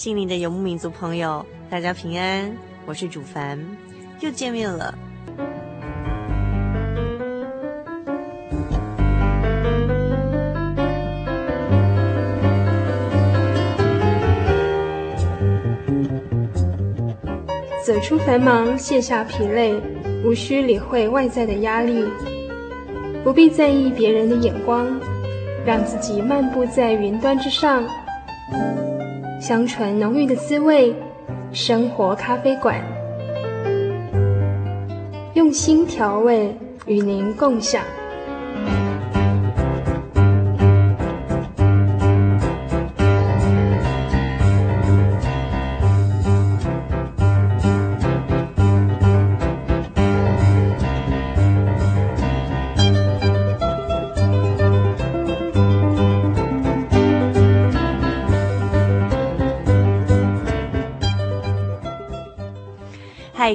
心灵的游牧民族朋友，大家平安，我是主凡，又见面了。走出繁忙，卸下疲累，无需理会外在的压力，不必在意别人的眼光，让自己漫步在云端之上。香醇浓郁的滋味，生活咖啡馆，用心调味，与您共享。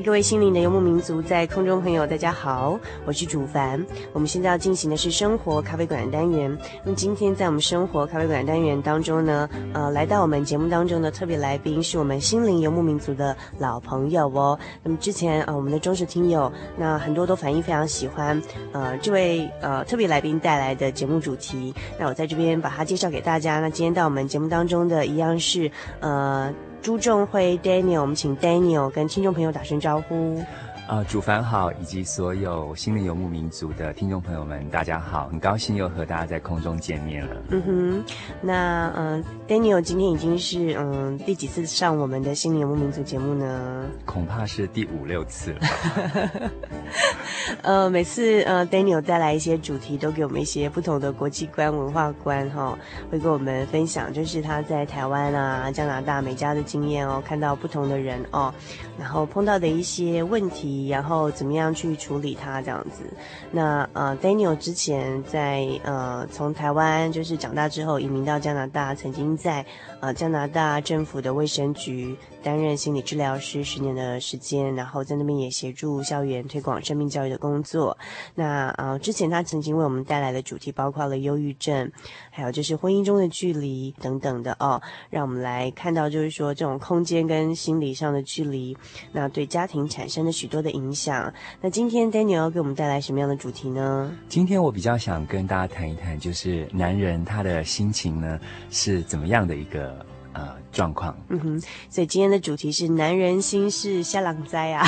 各位心灵的游牧民族，在空中朋友，大家好，我是主凡。我们现在要进行的是生活咖啡馆的单元。那么今天在我们生活咖啡馆单元当中呢，呃，来到我们节目当中的特别来宾是我们心灵游牧民族的老朋友哦。那么之前啊、我们的忠实听友，那很多都反映非常喜欢呃这位呃特别来宾带来的节目主题。那我在这边把他介绍给大家。那今天到我们节目当中的一样是呃。朱正辉 Daniel，我们请 Daniel 跟听众朋友打声招呼。呃，主凡好，以及所有心灵游牧民族的听众朋友们，大家好，很高兴又和大家在空中见面了。嗯哼，那嗯、呃、，Daniel 今天已经是嗯、呃、第几次上我们的心灵游牧民族节目呢？恐怕是第五六次了吧。呃，每次呃 Daniel 带来一些主题，都给我们一些不同的国际观、文化观哈、哦，会跟我们分享，就是他在台湾啊、加拿大、美加的经验哦，看到不同的人哦，然后碰到的一些问题。然后怎么样去处理它这样子？那呃，Daniel 之前在呃从台湾就是长大之后移民到加拿大，曾经在呃加拿大政府的卫生局担任心理治疗师十年的时间，然后在那边也协助校园推广生命教育的工作。那呃之前他曾经为我们带来的主题包括了忧郁症，还有就是婚姻中的距离等等的哦，让我们来看到就是说这种空间跟心理上的距离，那对家庭产生了许多的影响。那今天 Daniel 要给我们带来什么样的主题呢？今天我比较想跟大家谈一谈，就是男人他的心情呢是怎么样的一个呃状况。嗯哼，所以今天的主题是男人心事下狼灾啊，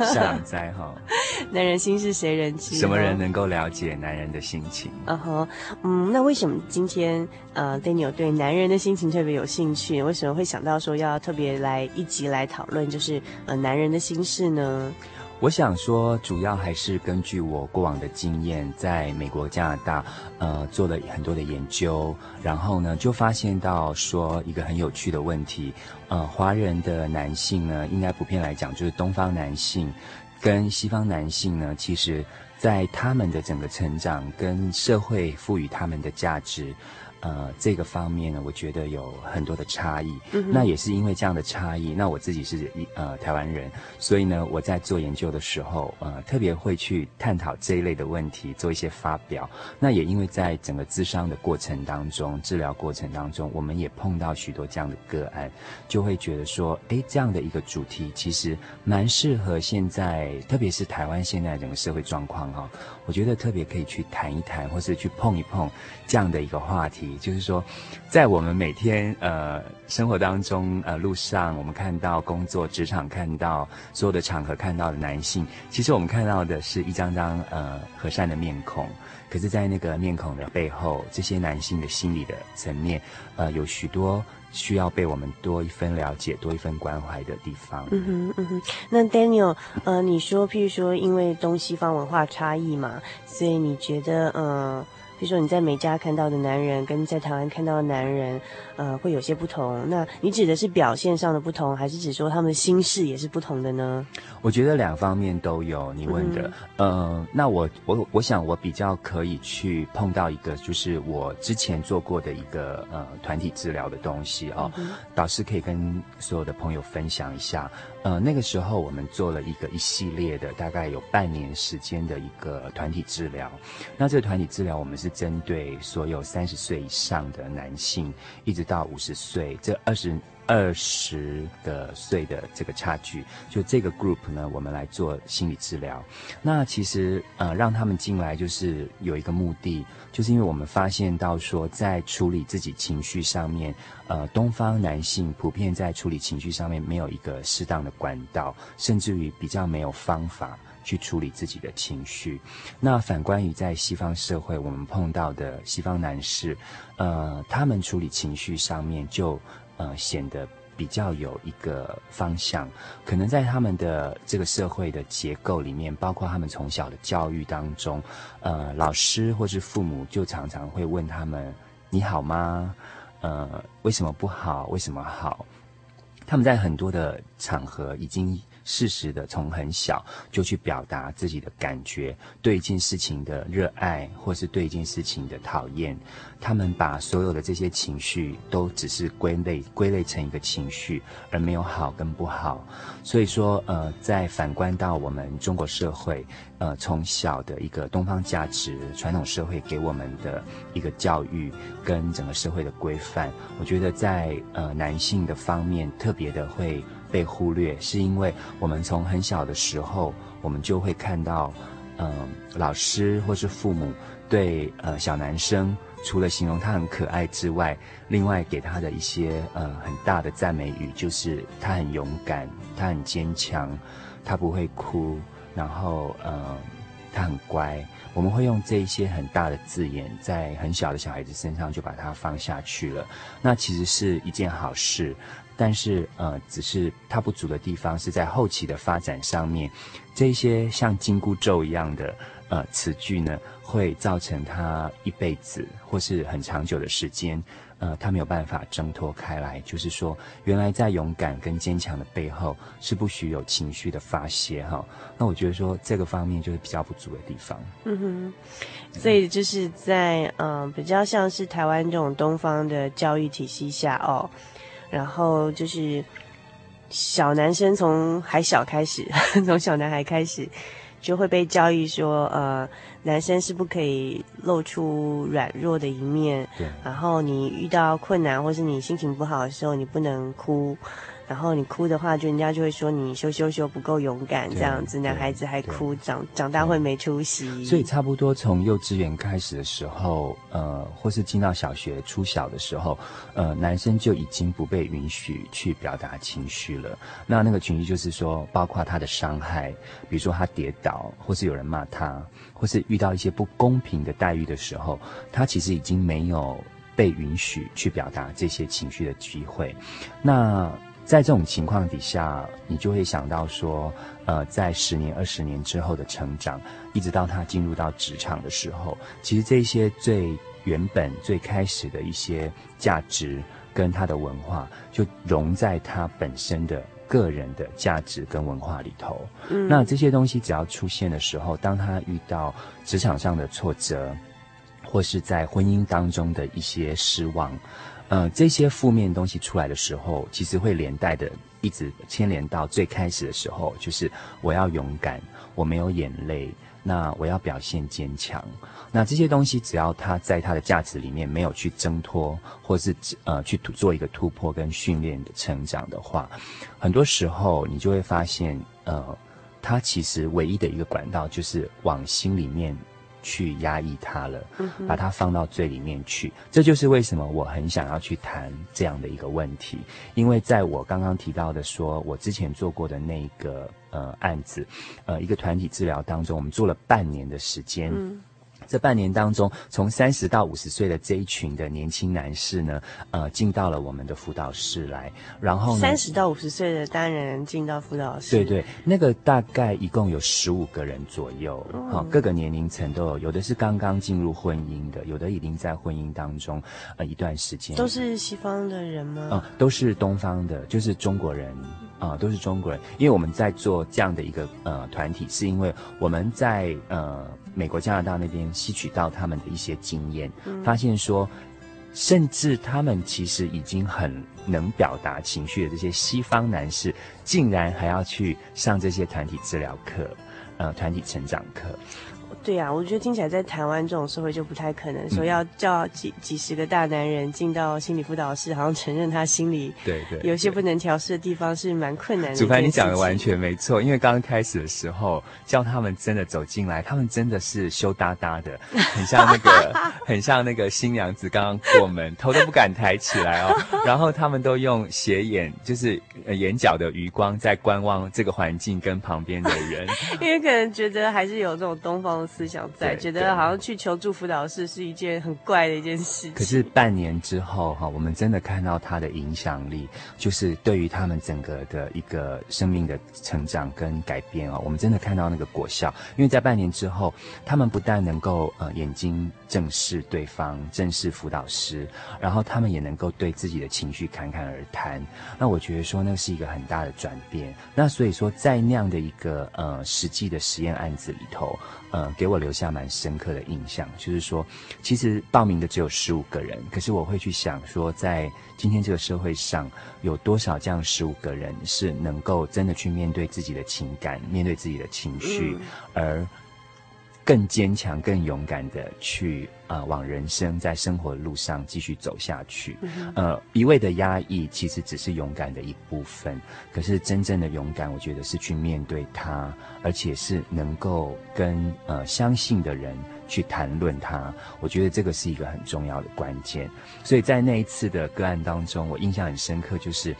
下狼灾哈。男人心事谁人知？什么人能够了解男人的心情？嗯哼，嗯，那为什么今天呃 Daniel 对男人的心情特别有兴趣？为什么会想到说要特别来一集来讨论，就是呃男人的心事呢？我想说，主要还是根据我过往的经验，在美国、加拿大，呃，做了很多的研究，然后呢，就发现到说一个很有趣的问题，呃，华人的男性呢，应该普遍来讲，就是东方男性跟西方男性呢，其实在他们的整个成长跟社会赋予他们的价值，呃，这个方面呢，我觉得有很多的差异。嗯、那也是因为这样的差异，那我自己是一呃台湾人，所以呢，我在做研究的时候，呃，特别会去探讨这一类的问题，做一些发表。那也因为在整个咨商的过程当中，治疗过程当中，我们也碰到许多这样的个案，就会觉得说，哎，这样的一个主题其实蛮适合现在，特别是台湾现在整个社会状况哈、哦，我觉得特别可以去谈一谈，或是去碰一碰这样的一个话题。就是说，在我们每天呃生活当中呃路上，我们看到工作职场看到所有的场合看到的男性，其实我们看到的是一张张呃和善的面孔，可是，在那个面孔的背后，这些男性的心理的层面，呃，有许多需要被我们多一分了解、多一分关怀的地方。嗯哼，嗯哼。那 Daniel，呃，你说，譬如说，因为东西方文化差异嘛，所以你觉得，呃。比如说你在美加看到的男人跟在台湾看到的男人，呃，会有些不同。那你指的是表现上的不同，还是指说他们的心事也是不同的呢？我觉得两方面都有。你问的，嗯、呃，那我我我想我比较可以去碰到一个，就是我之前做过的一个呃团体治疗的东西哦。嗯、导师可以跟所有的朋友分享一下。呃，那个时候我们做了一个一系列的，大概有半年时间的一个团体治疗。那这个团体治疗我们是。针对所有三十岁以上的男性，一直到五十岁，这二十二十个岁的这个差距，就这个 group 呢，我们来做心理治疗。那其实呃，让他们进来就是有一个目的，就是因为我们发现到说，在处理自己情绪上面，呃，东方男性普遍在处理情绪上面没有一个适当的管道，甚至于比较没有方法。去处理自己的情绪。那反观于在西方社会，我们碰到的西方男士，呃，他们处理情绪上面就呃显得比较有一个方向。可能在他们的这个社会的结构里面，包括他们从小的教育当中，呃，老师或是父母就常常会问他们：“你好吗？呃，为什么不好？为什么好？”他们在很多的场合已经。适时的从很小就去表达自己的感觉，对一件事情的热爱，或是对一件事情的讨厌，他们把所有的这些情绪都只是归类归类成一个情绪，而没有好跟不好。所以说，呃，在反观到我们中国社会，呃，从小的一个东方价值、传统社会给我们的一个教育跟整个社会的规范，我觉得在呃男性的方面特别的会。被忽略，是因为我们从很小的时候，我们就会看到，嗯、老师或是父母对呃小男生，除了形容他很可爱之外，另外给他的一些呃很大的赞美语，就是他很勇敢，他很坚强，他不会哭，然后呃他很乖。我们会用这一些很大的字眼，在很小的小孩子身上就把它放下去了。那其实是一件好事。但是，呃，只是它不足的地方是在后期的发展上面，这些像紧箍咒一样的呃词句呢，会造成他一辈子或是很长久的时间，呃，他没有办法挣脱开来。就是说，原来在勇敢跟坚强的背后，是不许有情绪的发泄哈。那我觉得说这个方面就是比较不足的地方。嗯哼，所以就是在嗯、呃、比较像是台湾这种东方的教育体系下哦。然后就是小男生从还小开始，从小男孩开始就会被教育说，呃，男生是不可以露出软弱的一面。对。然后你遇到困难或是你心情不好的时候，你不能哭。然后你哭的话，就人家就会说你羞羞羞不够勇敢这样子，男孩子还哭，长长大会没出息。所以差不多从幼稚园开始的时候，呃，或是进到小学初小的时候，呃，男生就已经不被允许去表达情绪了。那那个情绪就是说，包括他的伤害，比如说他跌倒，或是有人骂他，或是遇到一些不公平的待遇的时候，他其实已经没有被允许去表达这些情绪的机会。那在这种情况底下，你就会想到说，呃，在十年、二十年之后的成长，一直到他进入到职场的时候，其实这些最原本、最开始的一些价值跟他的文化，就融在他本身的个人的价值跟文化里头。嗯，那这些东西只要出现的时候，当他遇到职场上的挫折，或是在婚姻当中的一些失望，呃，这些负面东西出来的时候，其实会连带的一直牵连到最开始的时候，就是我要勇敢，我没有眼泪，那我要表现坚强。那这些东西，只要他在他的价值里面没有去挣脱，或是呃去做一个突破跟训练的成长的话，很多时候你就会发现，呃，他其实唯一的一个管道就是往心里面。去压抑它了，把它放到最里面去。这就是为什么我很想要去谈这样的一个问题，因为在我刚刚提到的说，我之前做过的那个呃案子，呃一个团体治疗当中，我们做了半年的时间。嗯这半年当中，从三十到五十岁的这一群的年轻男士呢，呃，进到了我们的辅导室来，然后呢，三十到五十岁的单人进到辅导室，对对，那个大概一共有十五个人左右，好、嗯，各个年龄层都有，有的是刚刚进入婚姻的，有的已经在婚姻当中呃一段时间，都是西方的人吗？嗯，都是东方的，就是中国人。啊、呃，都是中国人，因为我们在做这样的一个呃团体，是因为我们在呃美国、加拿大那边吸取到他们的一些经验，嗯、发现说，甚至他们其实已经很能表达情绪的这些西方男士，竟然还要去上这些团体治疗课，呃，团体成长课。对呀、啊，我觉得听起来在台湾这种社会就不太可能说要叫几几十个大男人进到心理辅导室，好像承认他心里对对有些不能调试的地方是蛮困难的。主凡，你讲的完全没错，因为刚刚开始的时候叫他们真的走进来，他们真的是羞答答的，很像那个很像那个新娘子刚刚过门，头都不敢抬起来哦。然后他们都用斜眼，就是眼角的余光在观望这个环境跟旁边的人，因为可能觉得还是有这种东方的。思想在觉得好像去求助辅导室是一件很怪的一件事。可是半年之后哈，我们真的看到他的影响力，就是对于他们整个的一个生命的成长跟改变啊，我们真的看到那个果效。因为在半年之后，他们不但能够呃眼睛正视对方，正视辅导师，然后他们也能够对自己的情绪侃侃而谈。那我觉得说那是一个很大的转变。那所以说在那样的一个呃实际的实验案子里头，呃给。我留下蛮深刻的印象，就是说，其实报名的只有十五个人，可是我会去想说，在今天这个社会上，有多少这样十五个人是能够真的去面对自己的情感，面对自己的情绪，嗯、而。更坚强、更勇敢的去啊、呃，往人生在生活的路上继续走下去。嗯、呃，一味的压抑其实只是勇敢的一部分。可是真正的勇敢，我觉得是去面对它，而且是能够跟呃相信的人去谈论它。我觉得这个是一个很重要的关键。所以在那一次的个案当中，我印象很深刻，就是。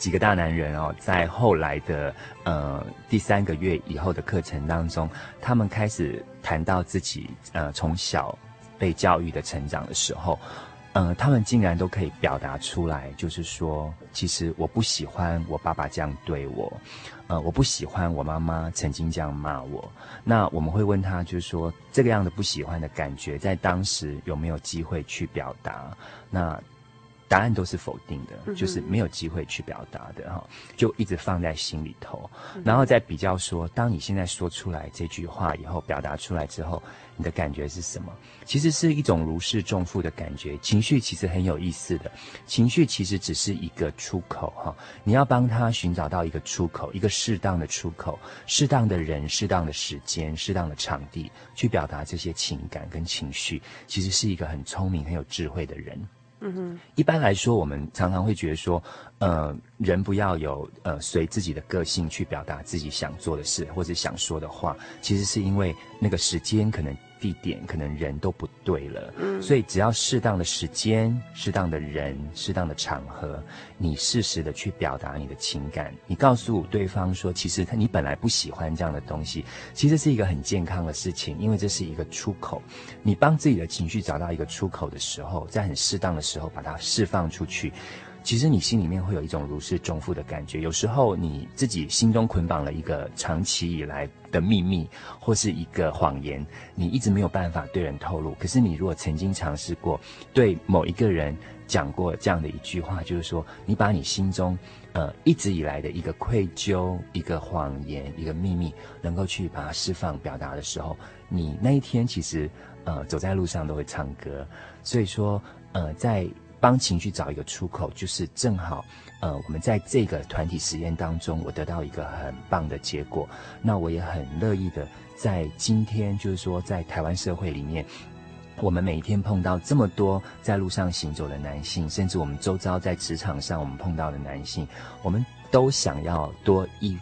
几个大男人哦，在后来的呃第三个月以后的课程当中，他们开始谈到自己呃从小被教育的成长的时候，呃，他们竟然都可以表达出来，就是说，其实我不喜欢我爸爸这样对我，呃，我不喜欢我妈妈曾经这样骂我。那我们会问他，就是说，这个样的不喜欢的感觉，在当时有没有机会去表达？那。答案都是否定的，就是没有机会去表达的哈，就一直放在心里头，然后再比较说，当你现在说出来这句话以后，表达出来之后，你的感觉是什么？其实是一种如释重负的感觉。情绪其实很有意思的，情绪其实只是一个出口哈，你要帮他寻找到一个出口，一个适当的出口，适当的人、适当的时间、适当的场地去表达这些情感跟情绪，其实是一个很聪明、很有智慧的人。嗯哼，一般来说，我们常常会觉得说，呃，人不要有呃随自己的个性去表达自己想做的事或者想说的话，其实是因为那个时间可能。地点可能人都不对了，嗯，所以只要适当的时间、适当的人、适当的场合，你适时的去表达你的情感，你告诉对方说，其实他你本来不喜欢这样的东西，其实是一个很健康的事情，因为这是一个出口。你帮自己的情绪找到一个出口的时候，在很适当的时候把它释放出去。其实你心里面会有一种如释重负的感觉。有时候你自己心中捆绑了一个长期以来的秘密，或是一个谎言，你一直没有办法对人透露。可是你如果曾经尝试过对某一个人讲过这样的一句话，就是说，你把你心中呃一直以来的一个愧疚、一个谎言、一个秘密，能够去把它释放、表达的时候，你那一天其实呃走在路上都会唱歌。所以说，呃，在帮情绪找一个出口，就是正好呃我们在这个团体实验当中，我得到一个很棒的结果。那我也很乐意的在今天，就是说在台湾社会里面。我们每天碰到这么多在路上行走的男性，甚至我们周遭在职场上我们碰到的男性，我们都想要多一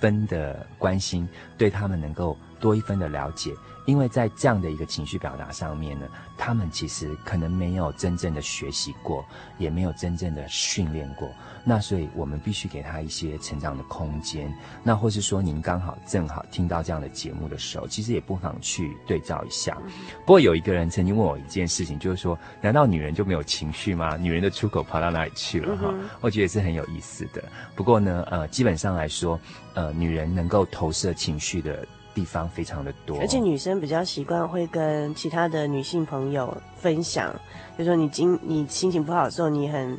分的关心，对他们能够多一分的了解。因为在这样的一个情绪表达上面呢，他们其实可能没有真正的学习过，也没有真正的训练过。那所以我们必须给他一些成长的空间。那或是说您刚好正好听到这样的节目的时候，其实也不妨去对照一下。不过有一个人曾经问我一件事情，就是说，难道女人就没有情绪吗？女人的出口跑到哪里去了？哈，我觉得是很有意思的。不过呢，呃，基本上来说，呃，女人能够投射情绪的。地方非常的多，而且女生比较习惯会跟其他的女性朋友分享，比如说你今你心情不好的时候，你很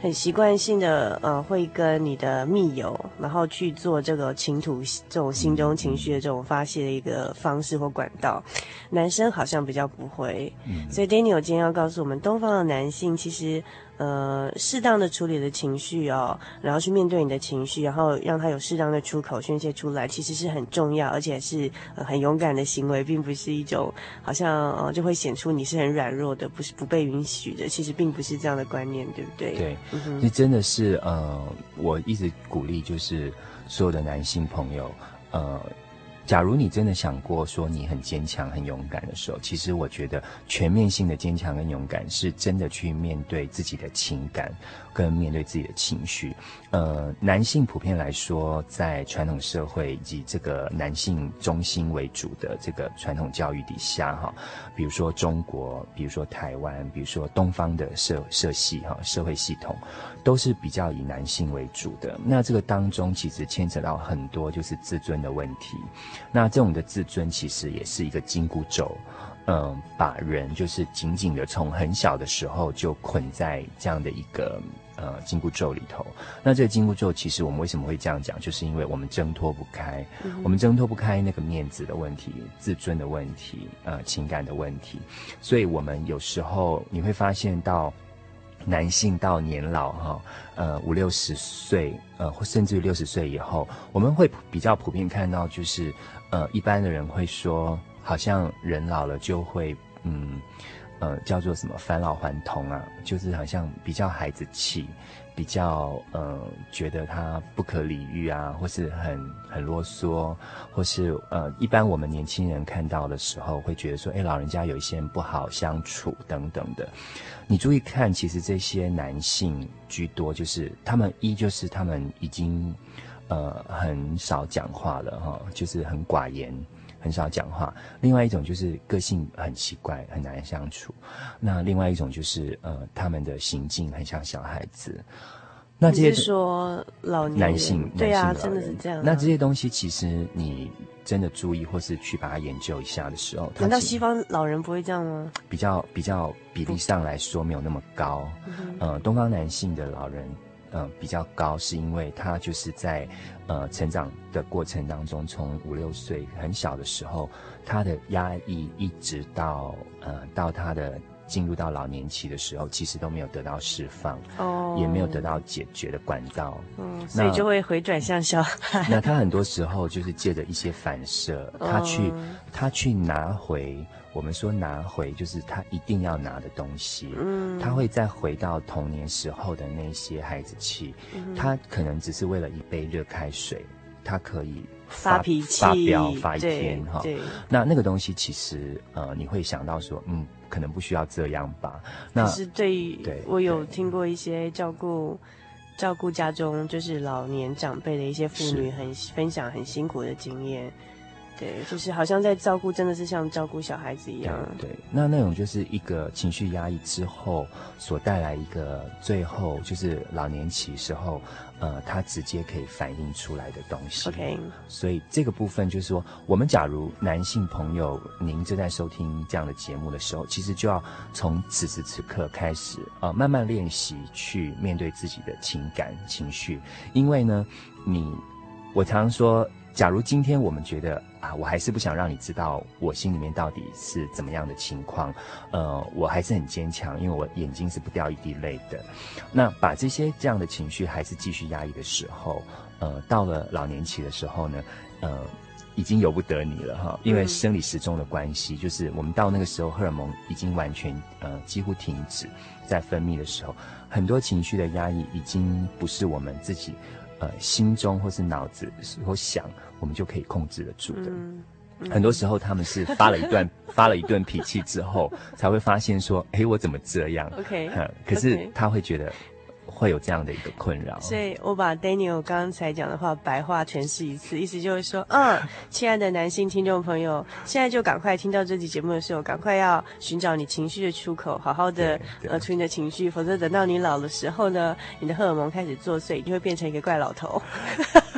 很习惯性的呃会跟你的密友，然后去做这个倾吐这种心中情绪的这种发泄的一个方式或管道，男生好像比较不会，嗯、所以 Daniel 今天要告诉我们，东方的男性其实。呃，适当的处理的情绪哦，然后去面对你的情绪，然后让他有适当的出口宣泄出来，其实是很重要，而且是、呃、很勇敢的行为，并不是一种好像呃就会显出你是很软弱的，不是不被允许的。其实并不是这样的观念，对不对？对，你、嗯、真的是呃，我一直鼓励就是所有的男性朋友呃。假如你真的想过说你很坚强、很勇敢的时候，其实我觉得全面性的坚强跟勇敢是真的去面对自己的情感，跟面对自己的情绪。呃，男性普遍来说，在传统社会以及这个男性中心为主的这个传统教育底下，哈，比如说中国，比如说台湾，比如说东方的社社系哈社会系统，都是比较以男性为主的。那这个当中其实牵扯到很多就是自尊的问题。那这种的自尊其实也是一个紧箍咒，嗯，把人就是紧紧的从很小的时候就捆在这样的一个呃紧箍咒里头。那这个紧箍咒其实我们为什么会这样讲，就是因为我们挣脱不开，我们挣脱不开那个面子的问题、自尊的问题、呃情感的问题，所以我们有时候你会发现到。男性到年老哈，呃五六十岁，呃或甚至于六十岁以后，我们会比较普遍看到，就是呃一般的人会说，好像人老了就会嗯呃叫做什么返老还童啊，就是好像比较孩子气。比较呃，觉得他不可理喻啊，或是很很啰嗦，或是呃，一般我们年轻人看到的时候，会觉得说，哎，老人家有一些人不好相处等等的。你注意看，其实这些男性居多，就是他们一就是他们已经呃很少讲话了哈，就是很寡言。很少讲话，另外一种就是个性很奇怪，很难相处。那另外一种就是呃，他们的行径很像小孩子。那这些说老年男性，对啊，真的是这样啊。那这些东西其实你真的注意或是去把它研究一下的时候，难道西方老人不会这样吗？比较比较比例上来说没有那么高。嗯，呃，东方男性的老人。嗯、比较高，是因为他就是在，呃，成长的过程当中，从五六岁很小的时候，他的压抑一直到，呃，到他的进入到老年期的时候，其实都没有得到释放，哦，也没有得到解决的管道，嗯，所以就会回转向小孩。那他很多时候就是借着一些反射，他去，哦、他去拿回。我们说拿回就是他一定要拿的东西，嗯，他会再回到童年时候的那些孩子气，嗯，他可能只是为了一杯热开水，他可以发，脾气、发飙、发一天哈。对，那那个东西其实呃，你会想到说，嗯，可能不需要这样吧？那是对，对，我有听过一些照顾照顾家中就是老年长辈的一些妇女很分享很辛苦的经验。对，就是好像在照顾，真的是像照顾小孩子一样。对，对，那那种就是一个情绪压抑之后所带来一个最后就是老年期时候，呃，他直接可以反映出来的东西。OK，所以这个部分就是说，我们假如男性朋友您正在收听这样的节目的时候，其实就要从此时此刻开始，呃，慢慢练习去面对自己的情感情绪，因为呢，你，我常常说。假如今天我们觉得啊，我还是不想让你知道我心里面到底是怎么样的情况，呃，我还是很坚强，因为我眼睛是不掉一滴泪的。那把这些这样的情绪还是继续压抑的时候，呃，到了老年期的时候呢，呃，已经由不得你了哈，因为生理时钟的关系，就是我们到那个时候荷尔蒙已经完全呃几乎停止在分泌的时候，很多情绪的压抑已经不是我们自己。呃，心中或是脑子所想，我们就可以控制得住的。很多时候，他们是发了一段 发了一顿脾气之后，才会发现说：“哎，我怎么这样？”OK，可是他会觉得。会有这样的一个困扰，所以我把 Daniel 刚才讲的话白话诠释一次，意思就是说，嗯，亲爱的男性听众朋友，现在就赶快听到这期节目的时候，赶快要寻找你情绪的出口，好好的呃处理你的情绪，否则等到你老的时候呢，你的荷尔蒙开始作祟，你会变成一个怪老头。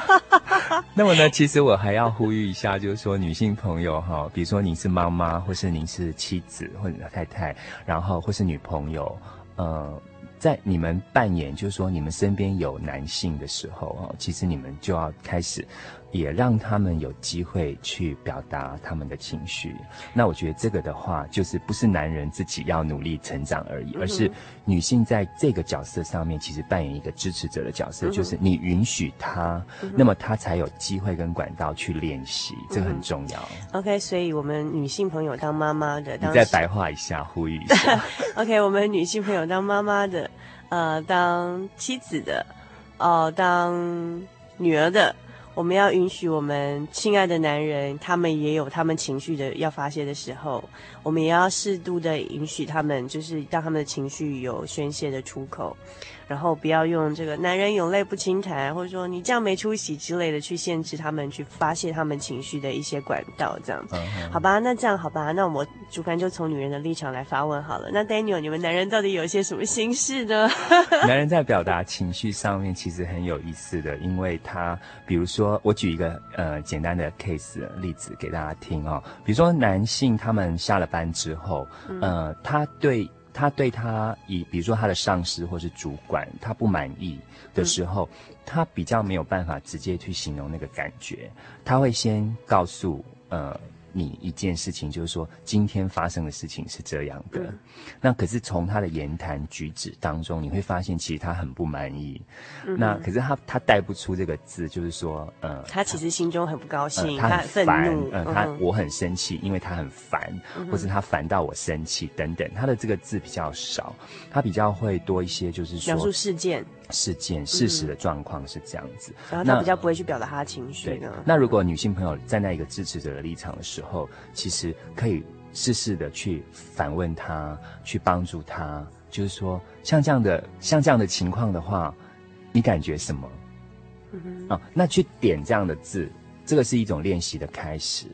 那么呢，其实我还要呼吁一下，就是说女性朋友哈，比如说您是妈妈，或是您是妻子或者太太，然后或是女朋友，呃。在你们扮演，就是说你们身边有男性的时候，啊，其实你们就要开始，也让他们有机会去表达他们的情绪。那我觉得这个的话，就是不是男人自己要努力成长而已，而是女性在这个角色上面，其实扮演一个支持者的角色，就是你允许他，那么他才有机会跟管道去练习，这个很重要。OK，所以我们女性朋友当妈妈的，当你再白话一下，呼吁一下。OK，我们女性朋友当妈妈的。呃，当妻子的，哦、呃，当女儿的，我们要允许我们亲爱的男人，他们也有他们情绪的要发泄的时候，我们也要适度的允许他们，就是让他们的情绪有宣泄的出口。然后不要用这个“男人有泪不轻弹”或者说“你这样没出息”之类的去限制他们去发泄他们情绪的一些管道，这样子，好吧？那这样好吧？那我主观就从女人的立场来发问好了。那 Daniel，你们男人到底有一些什么心事呢？男人在表达情绪上面其实很有意思的，因为他，比如说，我举一个呃简单的 case 的例子给大家听哦。比如说，男性他们下了班之后，呃，他对。他对他以，比如说他的上司或是主管，他不满意的时候，嗯、他比较没有办法直接去形容那个感觉，他会先告诉呃。你一件事情，就是说今天发生的事情是这样的，嗯、那可是从他的言谈举止当中，你会发现其实他很不满意。嗯、那可是他他带不出这个字，就是说，呃，他其实心中很不高兴，呃、他很愤怒，嗯、呃，他我很生气，因为他很烦，嗯、或是他烦到我生气等等，他的这个字比较少，他比较会多一些，就是说描述事件。事件事实的状况是这样子，然后他比较不会去表达他的情绪呢。那如果女性朋友站在一个支持者的立场的时候，其实可以试试的去反问他，去帮助他，就是说像这样的像这样的情况的话，你感觉什么？啊，那去点这样的字，这个是一种练习的开始。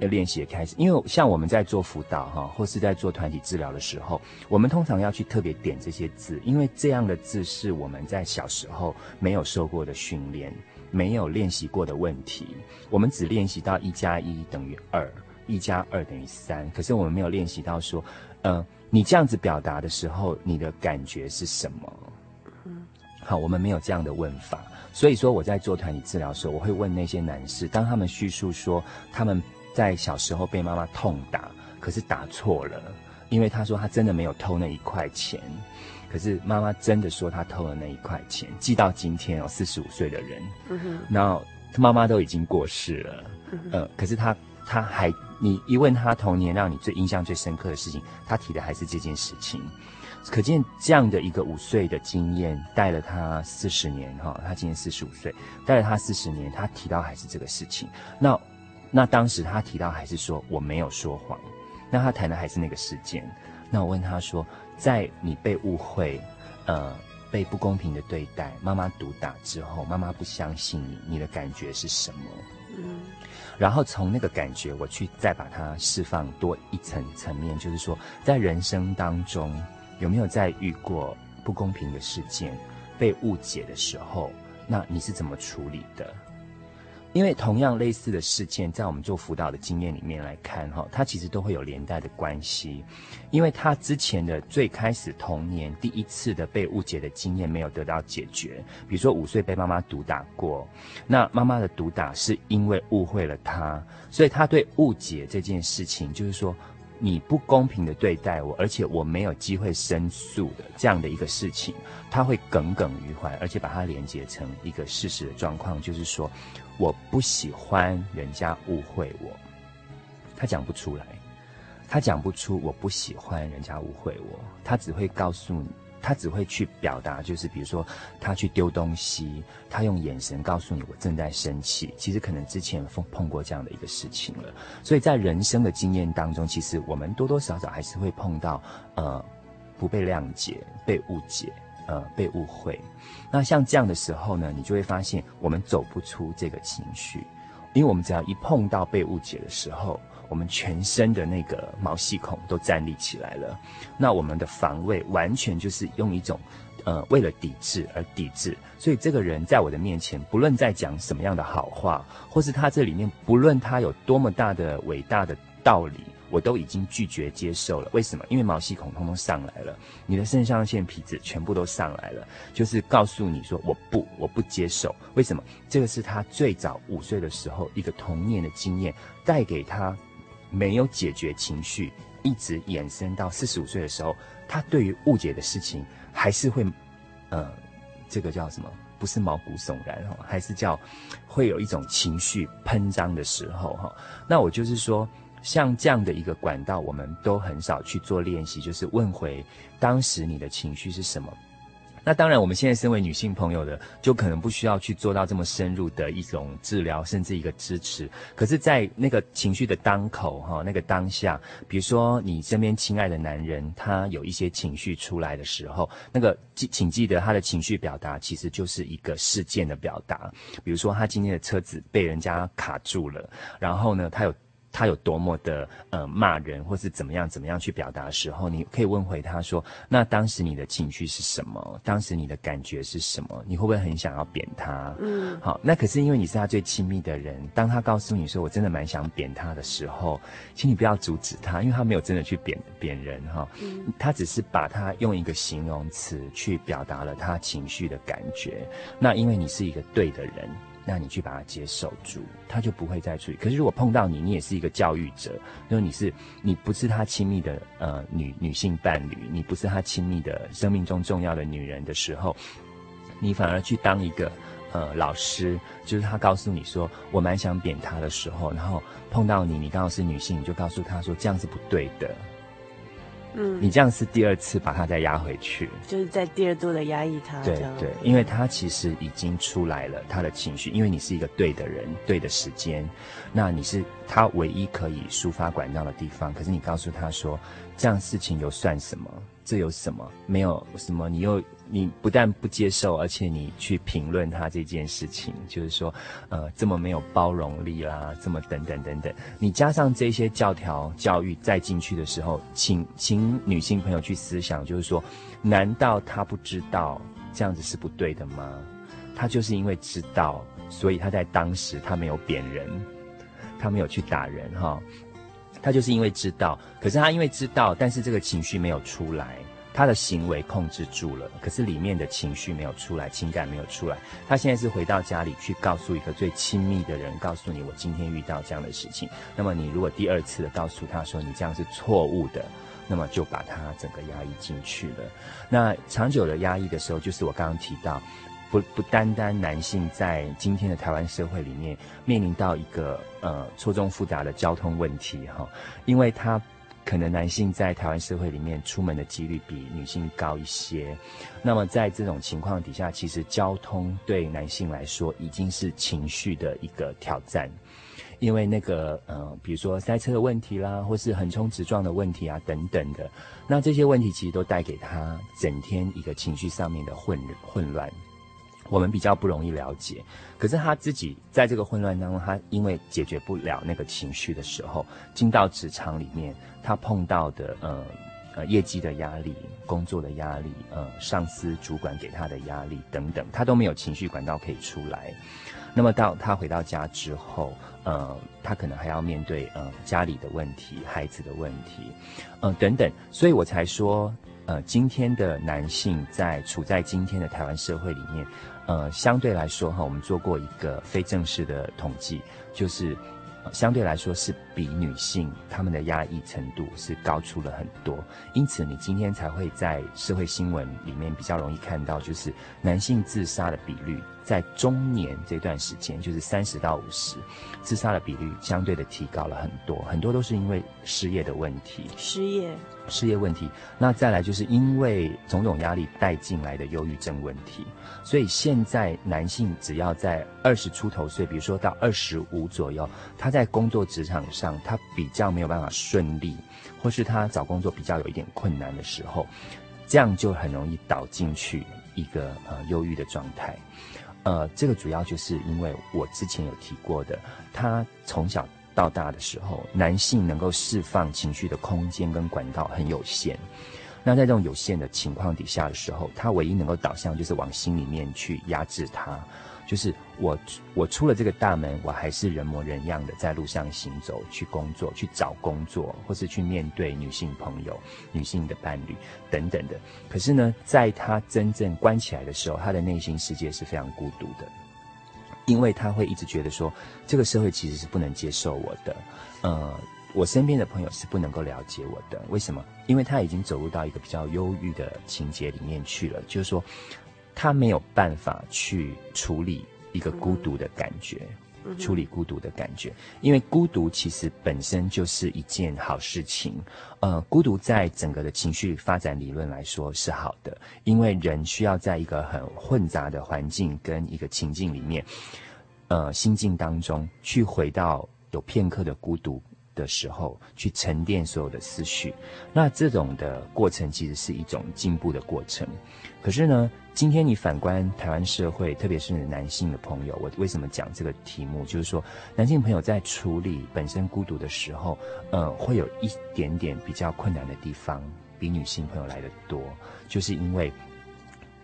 要练习的开始，因为像我们在做辅导哈，或是在做团体治疗的时候，我们通常要去特别点这些字，因为这样的字是我们在小时候没有受过的训练，没有练习过的问题。我们只练习到一加一等于二，一加二等于三，可是我们没有练习到说，呃，你这样子表达的时候，你的感觉是什么？嗯，好，我们没有这样的问法，所以说我在做团体治疗的时候，我会问那些男士，当他们叙述说他们。在小时候被妈妈痛打，可是打错了，因为他说他真的没有偷那一块钱，可是妈妈真的说他偷了那一块钱，记到今天哦，四十五岁的人，然后他妈妈都已经过世了，嗯，呃，可是他他还，你一问他童年让你最印象最深刻的事情，他提的还是这件事情，可见这样的一个五岁的经验带了他四十年哈，他今年四十五岁，带了他四十年，他提到还是这个事情，那。那当时他提到还是说我没有说谎，那他谈的还是那个事件。那我问他说，在你被误会，呃，被不公平的对待，妈妈毒打之后，妈妈不相信你，你的感觉是什么？嗯，然后从那个感觉，我去再把它释放多一层层面，就是说，在人生当中有没有在遇过不公平的事件、被误解的时候，那你是怎么处理的？因为同样类似的事件，在我们做辅导的经验里面来看，哈，它其实都会有连带的关系。因为他之前的最开始童年第一次的被误解的经验没有得到解决，比如说五岁被妈妈毒打过，那妈妈的毒打是因为误会了他，所以他对误解这件事情，就是说。你不公平的对待我，而且我没有机会申诉的这样的一个事情，他会耿耿于怀，而且把它连接成一个事实的状况，就是说我不喜欢人家误会我，他讲不出来，他讲不出我不喜欢人家误会我，他只会告诉你。他只会去表达，就是比如说他去丢东西，他用眼神告诉你我正在生气。其实可能之前碰碰过这样的一个事情了，所以在人生的经验当中，其实我们多多少少还是会碰到呃不被谅解、被误解、呃被误会。那像这样的时候呢，你就会发现我们走不出这个情绪，因为我们只要一碰到被误解的时候。我们全身的那个毛细孔都站立起来了，那我们的防卫完全就是用一种，呃，为了抵制而抵制。所以这个人在我的面前，不论在讲什么样的好话，或是他这里面不论他有多么大的伟大的道理，我都已经拒绝接受了。为什么？因为毛细孔通通上来了，你的肾上腺皮质全部都上来了，就是告诉你说我不，我不接受。为什么？这个是他最早五岁的时候一个童年的经验带给他。没有解决情绪，一直延伸到四十五岁的时候，他对于误解的事情还是会，呃，这个叫什么？不是毛骨悚然哈，还是叫会有一种情绪喷张的时候哈。那我就是说，像这样的一个管道，我们都很少去做练习，就是问回当时你的情绪是什么。那当然，我们现在身为女性朋友的，就可能不需要去做到这么深入的一种治疗，甚至一个支持。可是，在那个情绪的当口，哈，那个当下，比如说你身边亲爱的男人，他有一些情绪出来的时候，那个记，请记得他的情绪表达其实就是一个事件的表达。比如说，他今天的车子被人家卡住了，然后呢，他有。他有多么的呃骂人，或是怎么样怎么样去表达的时候，你可以问回他说：“那当时你的情绪是什么？当时你的感觉是什么？你会不会很想要扁他？”嗯，好，那可是因为你是他最亲密的人，当他告诉你说“我真的蛮想扁他的时候”，请你不要阻止他，因为他没有真的去扁扁人哈，嗯，他只是把他用一个形容词去表达了他情绪的感觉。那因为你是一个对的人。那你去把它接受住，他就不会再出。可是如果碰到你，你也是一个教育者，因为你是你不是他亲密的呃女女性伴侣，你不是他亲密的生命中重要的女人的时候，你反而去当一个呃老师，就是他告诉你说我蛮想扁他的时候，然后碰到你，你刚好是女性，你就告诉他说这样是不对的。嗯，你这样是第二次把他再压回去，就是在第二度的压抑他。对对，因为他其实已经出来了他的情绪，因为你是一个对的人，对的时间，那你是他唯一可以抒发管道的地方。可是你告诉他说，这样事情又算什么？这有什么？没有什么，你又。你不但不接受，而且你去评论他这件事情，就是说，呃，这么没有包容力啦，这么等等等等。你加上这些教条教育再进去的时候，请请女性朋友去思想，就是说，难道他不知道这样子是不对的吗？他就是因为知道，所以他在当时他没有贬人，他没有去打人哈，他就是因为知道，可是他因为知道，但是这个情绪没有出来。他的行为控制住了，可是里面的情绪没有出来，情感没有出来。他现在是回到家里去告诉一个最亲密的人，告诉你我今天遇到这样的事情。那么你如果第二次的告诉他说你这样是错误的，那么就把他整个压抑进去了。那长久的压抑的时候，就是我刚刚提到，不不单单男性在今天的台湾社会里面面临到一个呃错综复杂的交通问题哈，因为他。可能男性在台湾社会里面出门的几率比女性高一些，那么在这种情况底下，其实交通对男性来说已经是情绪的一个挑战，因为那个呃，比如说塞车的问题啦，或是横冲直撞的问题啊等等的，那这些问题其实都带给他整天一个情绪上面的混混乱。我们比较不容易了解。可是他自己在这个混乱当中，他因为解决不了那个情绪的时候，进到职场里面，他碰到的呃呃业绩的压力、工作的压力、呃上司主管给他的压力等等，他都没有情绪管道可以出来。那么到他回到家之后，呃，他可能还要面对呃家里的问题、孩子的问题，呃等等，所以我才说，呃，今天的男性在处在今天的台湾社会里面，呃，相对来说哈，我们做过一个非正式的统计，就是。相对来说是比女性她们的压抑程度是高出了很多，因此你今天才会在社会新闻里面比较容易看到，就是男性自杀的比率在中年这段时间，就是三十到五十，自杀的比率相对的提高了很多，很多都是因为失业的问题，失业。失业问题，那再来就是因为种种压力带进来的忧郁症问题，所以现在男性只要在二十出头岁，比如说到二十五左右，他在工作职场上他比较没有办法顺利，或是他找工作比较有一点困难的时候，这样就很容易倒进去一个呃忧郁的状态。呃，这个主要就是因为我之前有提过的，他从小。到大的时候，男性能够释放情绪的空间跟管道很有限。那在这种有限的情况底下的时候，他唯一能够导向就是往心里面去压制他。就是我我出了这个大门，我还是人模人样的在路上行走，去工作，去找工作，或是去面对女性朋友、女性的伴侣等等的。可是呢，在他真正关起来的时候，他的内心世界是非常孤独的。因为他会一直觉得说，这个社会其实是不能接受我的，呃，我身边的朋友是不能够了解我的。为什么？因为他已经走入到一个比较忧郁的情节里面去了，就是说，他没有办法去处理一个孤独的感觉。处理孤独的感觉，因为孤独其实本身就是一件好事情。呃，孤独在整个的情绪发展理论来说是好的，因为人需要在一个很混杂的环境跟一个情境里面，呃，心境当中去回到有片刻的孤独的时候，去沉淀所有的思绪。那这种的过程其实是一种进步的过程。可是呢，今天你反观台湾社会，特别是男性的朋友，我为什么讲这个题目？就是说，男性朋友在处理本身孤独的时候，呃，会有一点点比较困难的地方，比女性朋友来得多，就是因为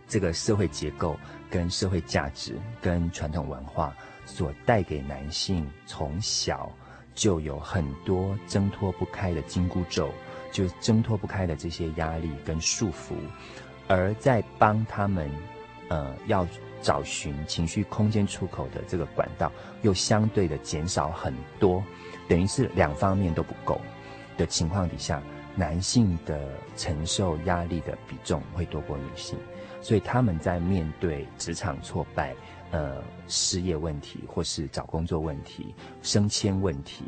这个社会结构、跟社会价值、跟传统文化所带给男性从小就有很多挣脱不开的紧箍咒，就挣脱不开的这些压力跟束缚。而在帮他们，呃，要找寻情绪空间出口的这个管道，又相对的减少很多，等于是两方面都不够的情况底下，男性的承受压力的比重会多过女性，所以他们在面对职场挫败、呃，失业问题，或是找工作问题、升迁问题。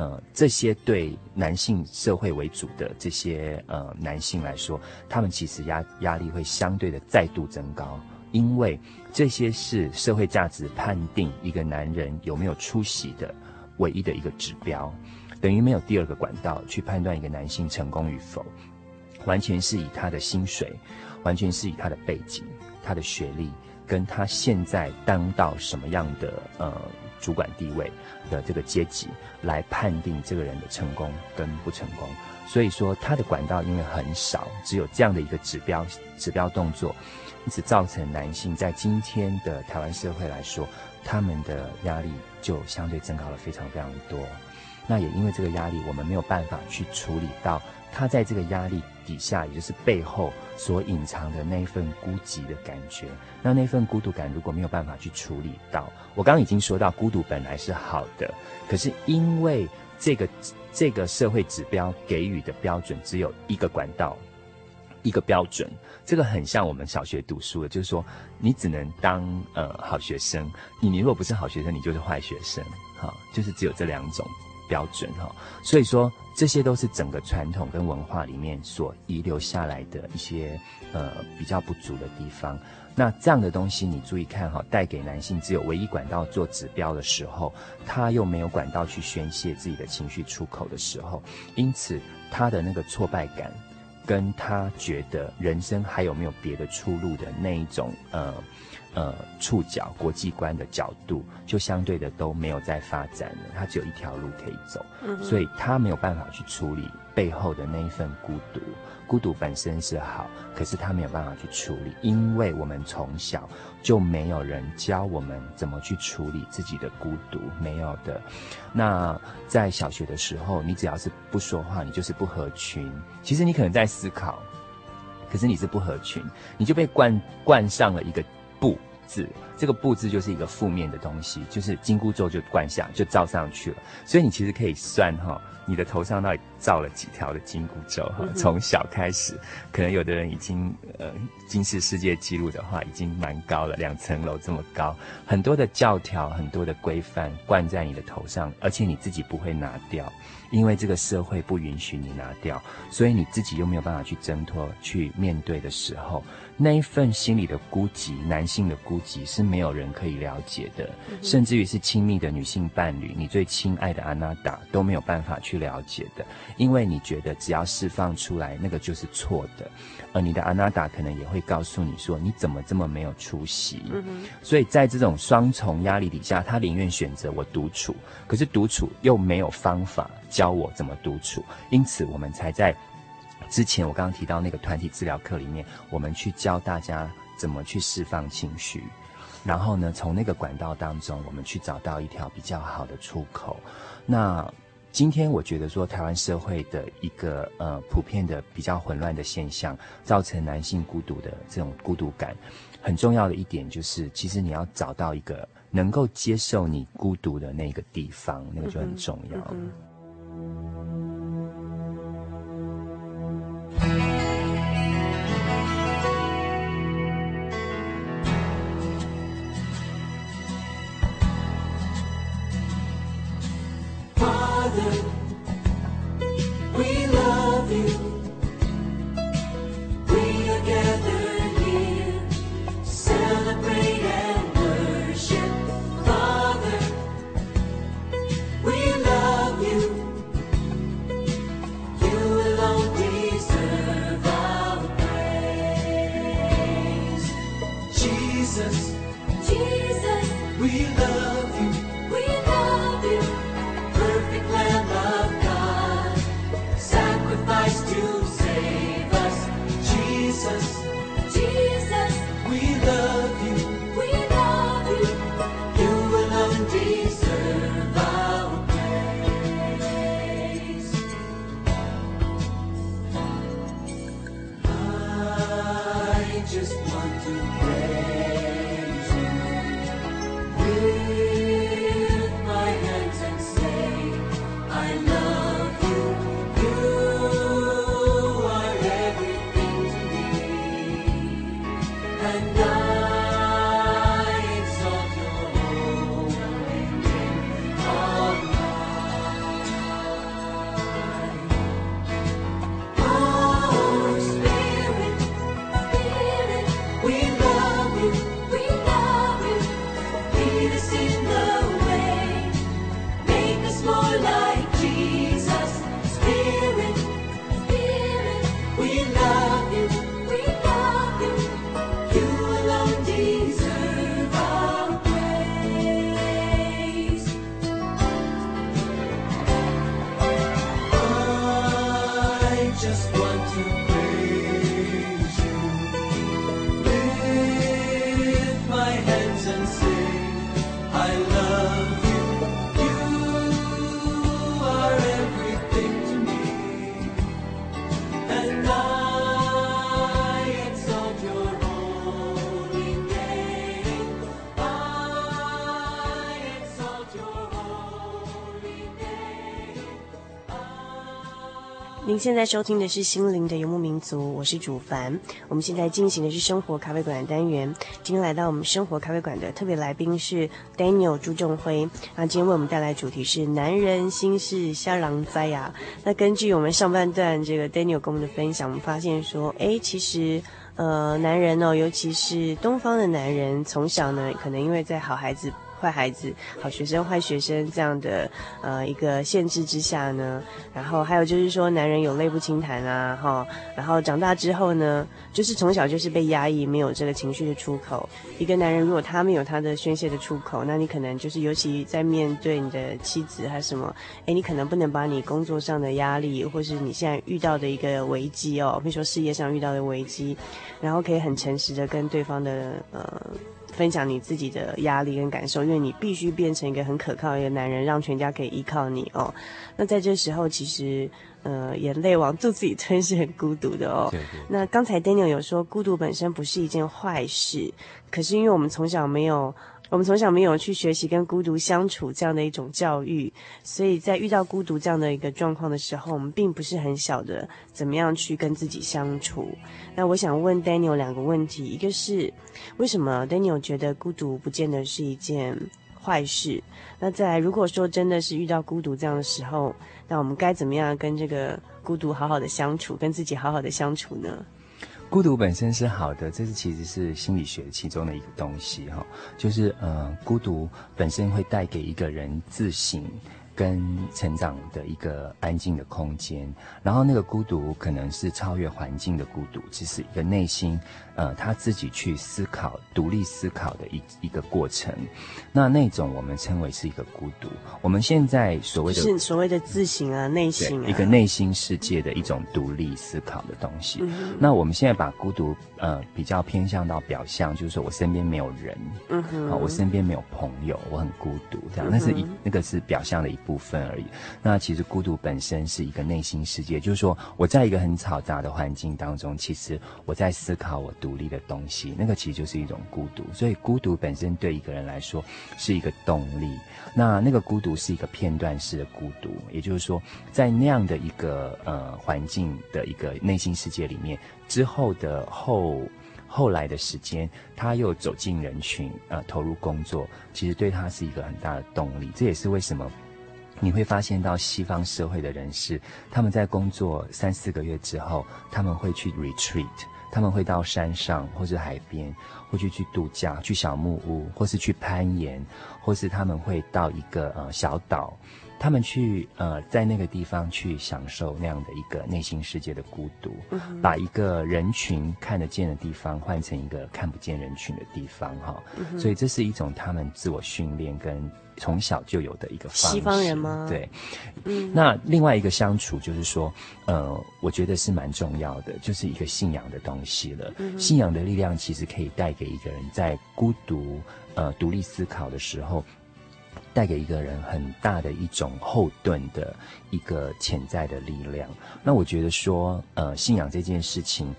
呃，这些对男性社会为主的这些呃男性来说，他们其实压压力会相对的再度增高，因为这些是社会价值判定一个男人有没有出息的唯一的一个指标，等于没有第二个管道去判断一个男性成功与否，完全是以他的薪水，完全是以他的背景、他的学历，跟他现在当到什么样的呃。主管地位的这个阶级来判定这个人的成功跟不成功，所以说他的管道因为很少，只有这样的一个指标指标动作，因此造成男性在今天的台湾社会来说，他们的压力就相对增高了非常非常多。那也因为这个压力，我们没有办法去处理到他在这个压力底下，也就是背后所隐藏的那份孤寂的感觉。那那份孤独感如果没有办法去处理到，我刚刚已经说到，孤独本来是好的，可是因为这个这个社会指标给予的标准只有一个管道，一个标准，这个很像我们小学读书的，就是说你只能当呃好学生，你你如果不是好学生，你就是坏学生，哈，就是只有这两种。标准哈，所以说这些都是整个传统跟文化里面所遗留下来的一些呃比较不足的地方。那这样的东西你注意看哈，带给男性只有唯一管道做指标的时候，他又没有管道去宣泄自己的情绪出口的时候，因此他的那个挫败感跟他觉得人生还有没有别的出路的那一种呃呃触角国际观的角度，就相对的都没有在发展了。他只有一条路可以走，嗯，所以他没有办法去处理背后的那一份孤独。孤独本身是好，可是他没有办法去处理，因为我们从小就没有人教我们怎么去处理自己的孤独，没有的。那在小学的时候，你只要是不说话，你就是不合群。其实你可能在思考，可是你是不合群，你就被冠冠上了一个不字。这个不字就是一个负面的东西，就是金箍咒就灌下，就罩上去了。所以你其实可以算哈。你的头上到底罩了几条的金箍咒？哈，从小开始，可能有的人已经呃，金氏世界纪录的话，已经蛮高了，两层楼这么高，很多的教条，很多的规范灌在你的头上，而且你自己不会拿掉，因为这个社会不允许你拿掉，所以你自己又没有办法去挣脱、去面对的时候。那一份心里的孤寂，男性的孤寂是没有人可以了解的，甚至于是亲密的女性伴侣，你最亲爱的阿娜达都没有办法去了解的，因为你觉得只要释放出来，那个就是错的，而你的阿娜达可能也会告诉你说，你怎么这么没有出息？所以在这种双重压力底下，他宁愿选择我独处，可是独处又没有方法教我怎么独处，因此我们才在。之前我刚刚提到那个团体治疗课里面，我们去教大家怎么去释放情绪，然后呢，从那个管道当中，我们去找到一条比较好的出口。那今天我觉得说，台湾社会的一个呃普遍的比较混乱的现象，造成男性孤独的这种孤独感，很重要的一点就是，其实你要找到一个能够接受你孤独的那个地方，那个就很重要。嗯嗯现在收听的是心灵的游牧民族，我是主凡。我们现在进行的是生活咖啡馆的单元。今天来到我们生活咖啡馆的特别来宾是 Daniel 朱仲辉。那今天为我们带来主题是男人心事瞎狼灾呀。那根据我们上半段这个 Daniel 跟我们的分享，我们发现说，哎，其实呃，男人哦，尤其是东方的男人，从小呢，可能因为在好孩子。坏孩子、好学生、坏学生这样的呃一个限制之下呢，然后还有就是说男人有泪不轻弹啊，哈，然后长大之后呢，就是从小就是被压抑，没有这个情绪的出口。一个男人如果他没有他的宣泄的出口，那你可能就是尤其在面对你的妻子还是什么，诶，你可能不能把你工作上的压力，或是你现在遇到的一个危机哦，比如说事业上遇到的危机，然后可以很诚实的跟对方的呃。分享你自己的压力跟感受，因为你必须变成一个很可靠的一个男人，让全家可以依靠你哦。那在这时候，其实呃，眼泪往肚子里吞是很孤独的哦。那刚才 Daniel 有说，孤独本身不是一件坏事，可是因为我们从小没有。我们从小没有去学习跟孤独相处这样的一种教育，所以在遇到孤独这样的一个状况的时候，我们并不是很晓得怎么样去跟自己相处。那我想问 Daniel 两个问题，一个是为什么 Daniel 觉得孤独不见得是一件坏事？那再来，如果说真的是遇到孤独这样的时候，那我们该怎么样跟这个孤独好好的相处，跟自己好好的相处呢？孤独本身是好的，这是其实是心理学其中的一个东西哈，就是呃，孤独本身会带给一个人自省。跟成长的一个安静的空间，然后那个孤独可能是超越环境的孤独，只是一个内心，呃，他自己去思考、独立思考的一一个过程。那那种我们称为是一个孤独。我们现在所谓的是所谓的自省啊、内心啊，一个内心世界的一种独立思考的东西。嗯、那我们现在把孤独呃比较偏向到表象，就是说我身边没有人，嗯哼，啊，我身边没有朋友，我很孤独，这样，那是一那个是表象的一部分而已。那其实孤独本身是一个内心世界，就是说我在一个很嘈杂的环境当中，其实我在思考我独独立的东西，那个其实就是一种孤独。所以孤独本身对一个人来说是一个动力。那那个孤独是一个片段式的孤独，也就是说，在那样的一个呃环境的一个内心世界里面，之后的后。后来的时间，他又走进人群，呃，投入工作，其实对他是一个很大的动力。这也是为什么你会发现到西方社会的人士，他们在工作三四个月之后，他们会去 retreat，他们会到山上或是海边，或去去度假，去小木屋，或是去攀岩，或是他们会到一个呃小岛。他们去呃，在那个地方去享受那样的一个内心世界的孤独，嗯、把一个人群看得见的地方换成一个看不见人群的地方，哈、嗯。所以这是一种他们自我训练跟从小就有的一个方式。西方人吗？对。嗯。那另外一个相处就是说，呃，我觉得是蛮重要的，就是一个信仰的东西了。嗯、信仰的力量其实可以带给一个人在孤独、呃，独立思考的时候。带给一个人很大的一种后盾的一个潜在的力量。那我觉得说，呃，信仰这件事情，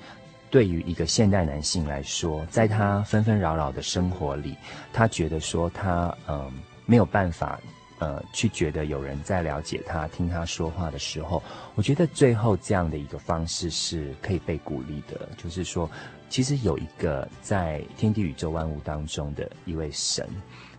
对于一个现代男性来说，在他纷纷扰扰的生活里，他觉得说他嗯、没有办法呃去觉得有人在了解他、听他说话的时候，我觉得最后这样的一个方式是可以被鼓励的，就是说，其实有一个在天地宇宙万物当中的一位神。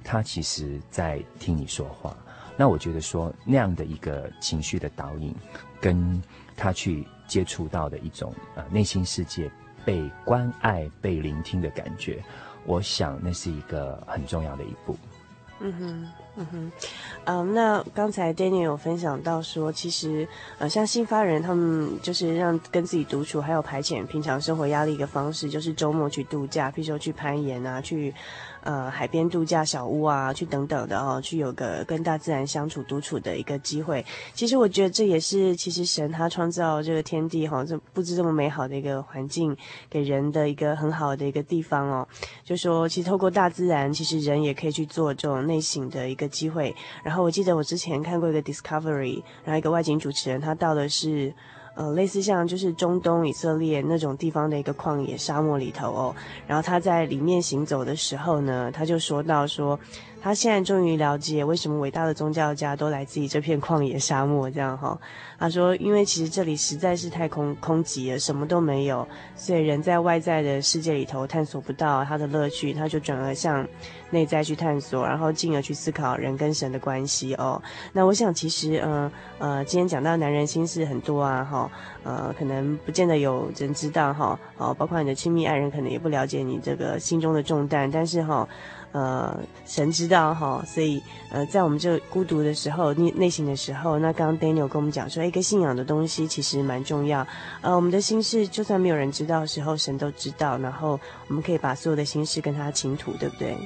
他其实在听你说话，那我觉得说那样的一个情绪的导引，跟他去接触到的一种呃内心世界被关爱、被聆听的感觉，我想那是一个很重要的一步。嗯哼，嗯哼，嗯，那刚才 Daniel 有分享到说，其实呃像新发人他们就是让跟自己独处，还有排遣平常生活压力一个方式，就是周末去度假，譬如说去攀岩啊，去。呃，海边度假小屋啊，去等等的哦，去有个跟大自然相处、独处的一个机会。其实我觉得这也是，其实神他创造这个天地哈，这布置这么美好的一个环境，给人的一个很好的一个地方哦。就说其实透过大自然，其实人也可以去做这种内省的一个机会。然后我记得我之前看过一个 Discovery，然后一个外景主持人他到的是。呃，类似像就是中东以色列那种地方的一个旷野沙漠里头哦，然后他在里面行走的时候呢，他就说到说。他现在终于了解为什么伟大的宗教家都来自于这片旷野沙漠，这样哈。他说，因为其实这里实在是太空空寂了，什么都没有，所以人在外在的世界里头探索不到他的乐趣，他就转而向内在去探索，然后进而去思考人跟神的关系哦。那我想，其实，嗯呃，今天讲到男人心事很多啊，哈，哈，呃，可能不见得有人知道哈，哦，包括你的亲密爱人可能也不了解你这个心中的重担，但是哈。呃，神知道哈，所以呃，在我们这孤独的时候、内内心的时候，那刚刚 Daniel 跟我们讲说，一个信仰的东西其实蛮重要。呃，我们的心事就算没有人知道的时候，神都知道。然后我们可以把所有的心事跟他倾吐，对不对？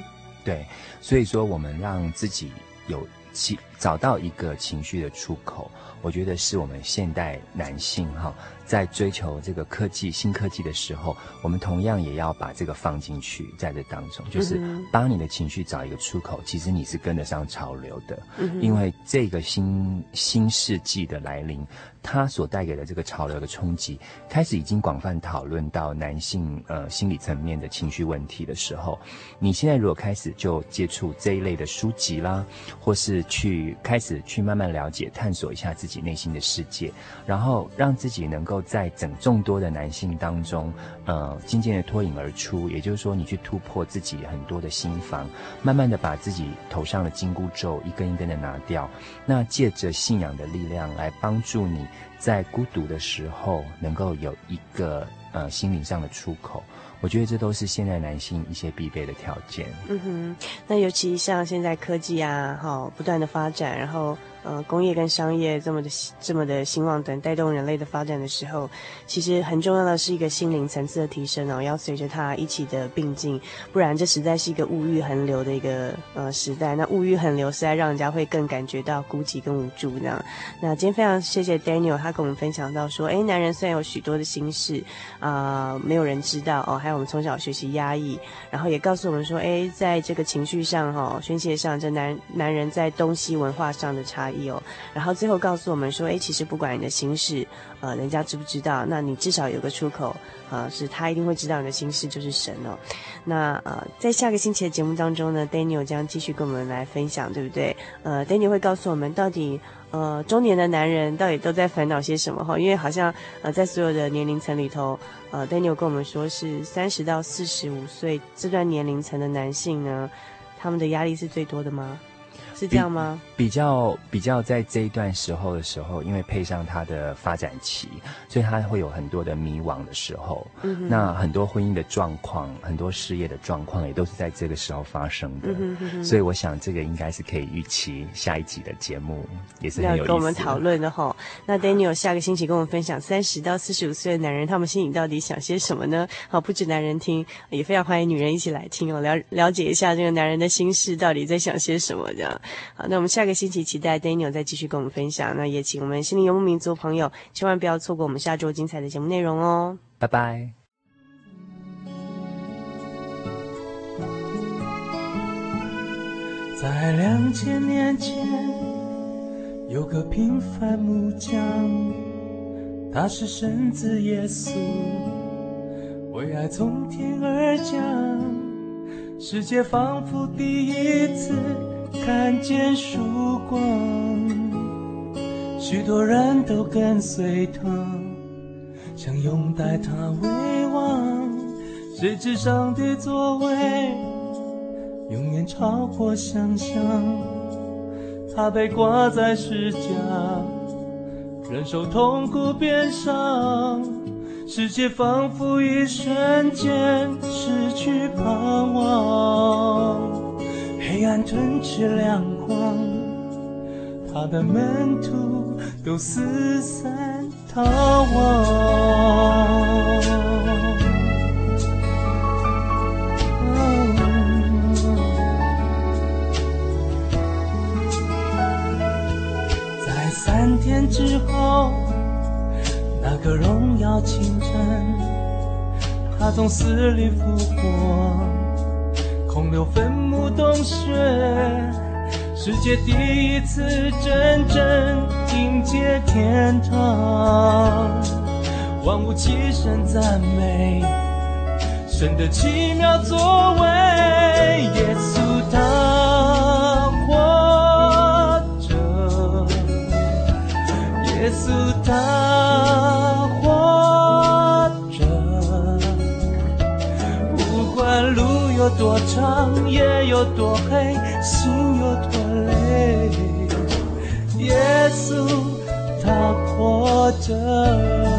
对，所以说我们让自己有情找到一个情绪的出口，我觉得是我们现代男性哈。在追求这个科技、新科技的时候，我们同样也要把这个放进去，在这当中，就是帮你的情绪找一个出口。其实你是跟得上潮流的，因为这个新新世纪的来临，它所带给的这个潮流的冲击，开始已经广泛讨论到男性呃心理层面的情绪问题的时候，你现在如果开始就接触这一类的书籍啦，或是去开始去慢慢了解、探索一下自己内心的世界，然后让自己能够。在整众多的男性当中，呃，渐渐的脱颖而出。也就是说，你去突破自己很多的心防，慢慢的把自己头上的金箍咒一根一根的拿掉。那借着信仰的力量来帮助你在孤独的时候，能够有一个呃心灵上的出口。我觉得这都是现在男性一些必备的条件。嗯哼，那尤其像现在科技啊，哈，不断的发展，然后。呃，工业跟商业这么的这么的兴旺等带动人类的发展的时候，其实很重要的是一个心灵层次的提升哦，要随着它一起的并进，不然这实在是一个物欲横流的一个呃时代。那物欲横流实在让人家会更感觉到孤寂跟无助这样。那今天非常谢谢 Daniel，他跟我们分享到说，哎，男人虽然有许多的心事啊，没有人知道哦，还有我们从小学习压抑，然后也告诉我们说，哎，在这个情绪上哈，哦，宣泄上，这男男人在东西文化上的差异。有，然后最后告诉我们说，哎，其实不管你的心事，呃，人家知不知道，那你至少有个出口，呃，是他一定会知道你的心事，就是神哦。那呃，在下个星期的节目当中呢，Daniel 将继续跟我们来分享，对不对？呃，Daniel 会告诉我们到底，呃，中年的男人到底都在烦恼些什么哈？因为好像呃，在所有的年龄层里头，呃，Daniel 跟我们说是三十到四十五岁这段年龄层的男性呢，他们的压力是最多的吗？是这样吗？比，比较比较在这一段时候的时候，因为配上他的发展期，所以他会有很多的迷惘的时候。嗯，那很多婚姻的状况，很多事业的状况，也都是在这个时候发生的。嗯哼哼，所以我想这个应该是可以预期下一集的节目也是很有意思。要跟我们讨论的哈。那 Daniel 下个星期跟我们分享三十到四十五岁的男人，他们心里到底想些什么呢？好，不止男人听，也非常欢迎女人一起来听哦，了了解一下这个男人的心事到底在想些什么这样。好，那我们下个星期期待 Daniel 再继续跟我们分享。那也请我们心灵游牧民族朋友千万不要错过我们下周精彩的节目内容哦。拜拜。在两千年前，有个平凡木匠，他是神子耶稣，为爱从天而降，世界仿佛第一次。看见曙光，许多人都跟随他，想拥戴他为王。谁知上帝作为永远超过想象，他被挂在十架，忍受痛苦鞭伤，世界仿佛一瞬间失去盼望。黑暗吞噬亮光，他的门徒都四散逃亡。在三天之后，那个荣耀清晨，他从死里复活。空留坟墓洞穴，世界第一次真正迎接天堂，万物齐声赞美神的奇妙作为，耶稣他活着，耶稣他有多长，夜有多黑，心有多累，耶稣他活着。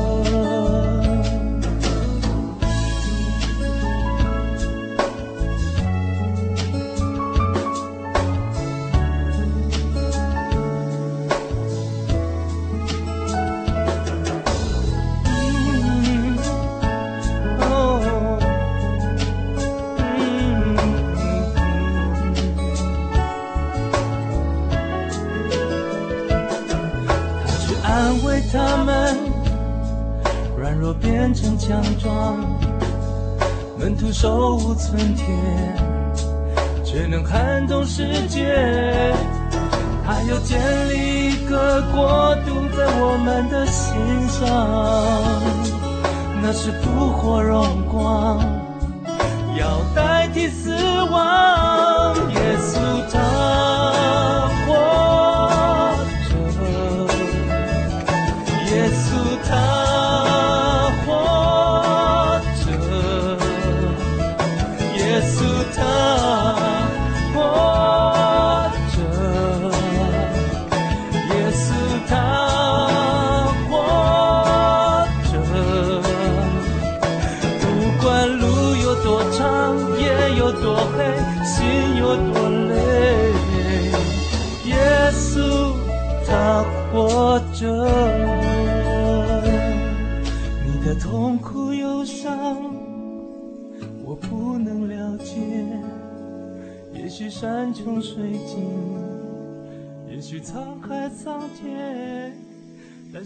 手无寸铁，却能撼动世界。还要建立一个国度在我们的心上，那是复活荣光，要代替死亡。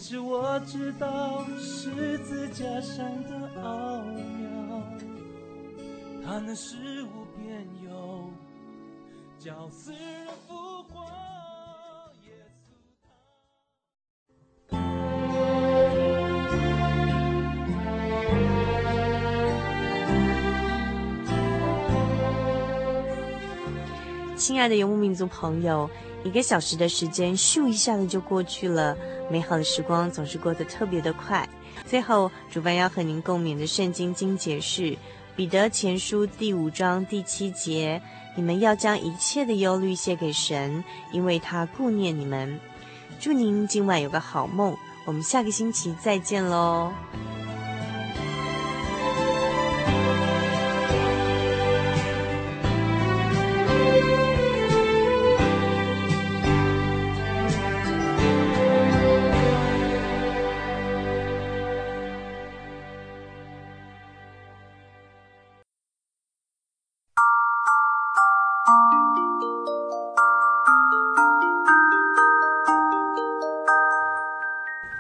是我知道十字架上的奥妙，它能使无边有，叫死人复活。亲爱的游牧民族朋友，一个小时的时间咻一下子就过去了，美好的时光总是过得特别的快。最后，主办要和您共勉的圣经经节是《彼得前书》第五章第七节：“你们要将一切的忧虑卸给神，因为他顾念你们。”祝您今晚有个好梦，我们下个星期再见喽。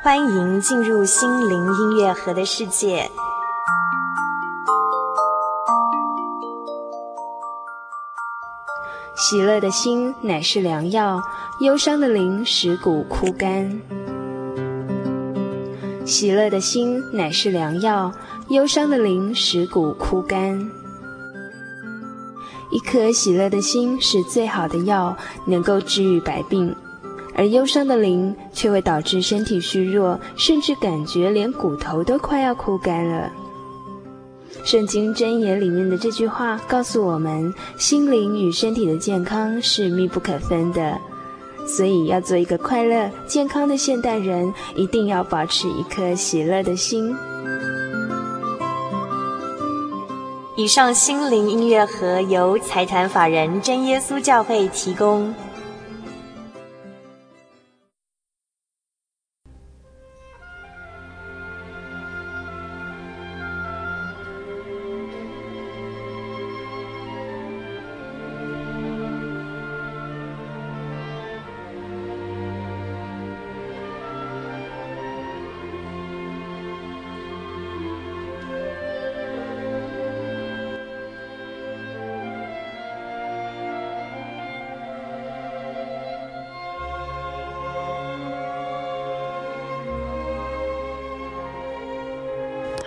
欢迎进入心灵音乐盒的世界。喜乐的心乃是良药，忧伤的灵使骨枯干。喜乐的心乃是良药，忧伤的灵使骨枯干。一颗喜乐的心是最好的药，能够治愈百病。而忧伤的灵却会导致身体虚弱，甚至感觉连骨头都快要枯干了。圣经箴言里面的这句话告诉我们，心灵与身体的健康是密不可分的，所以要做一个快乐健康的现代人，一定要保持一颗喜乐的心。以上心灵音乐盒由财团法人真耶稣教会提供。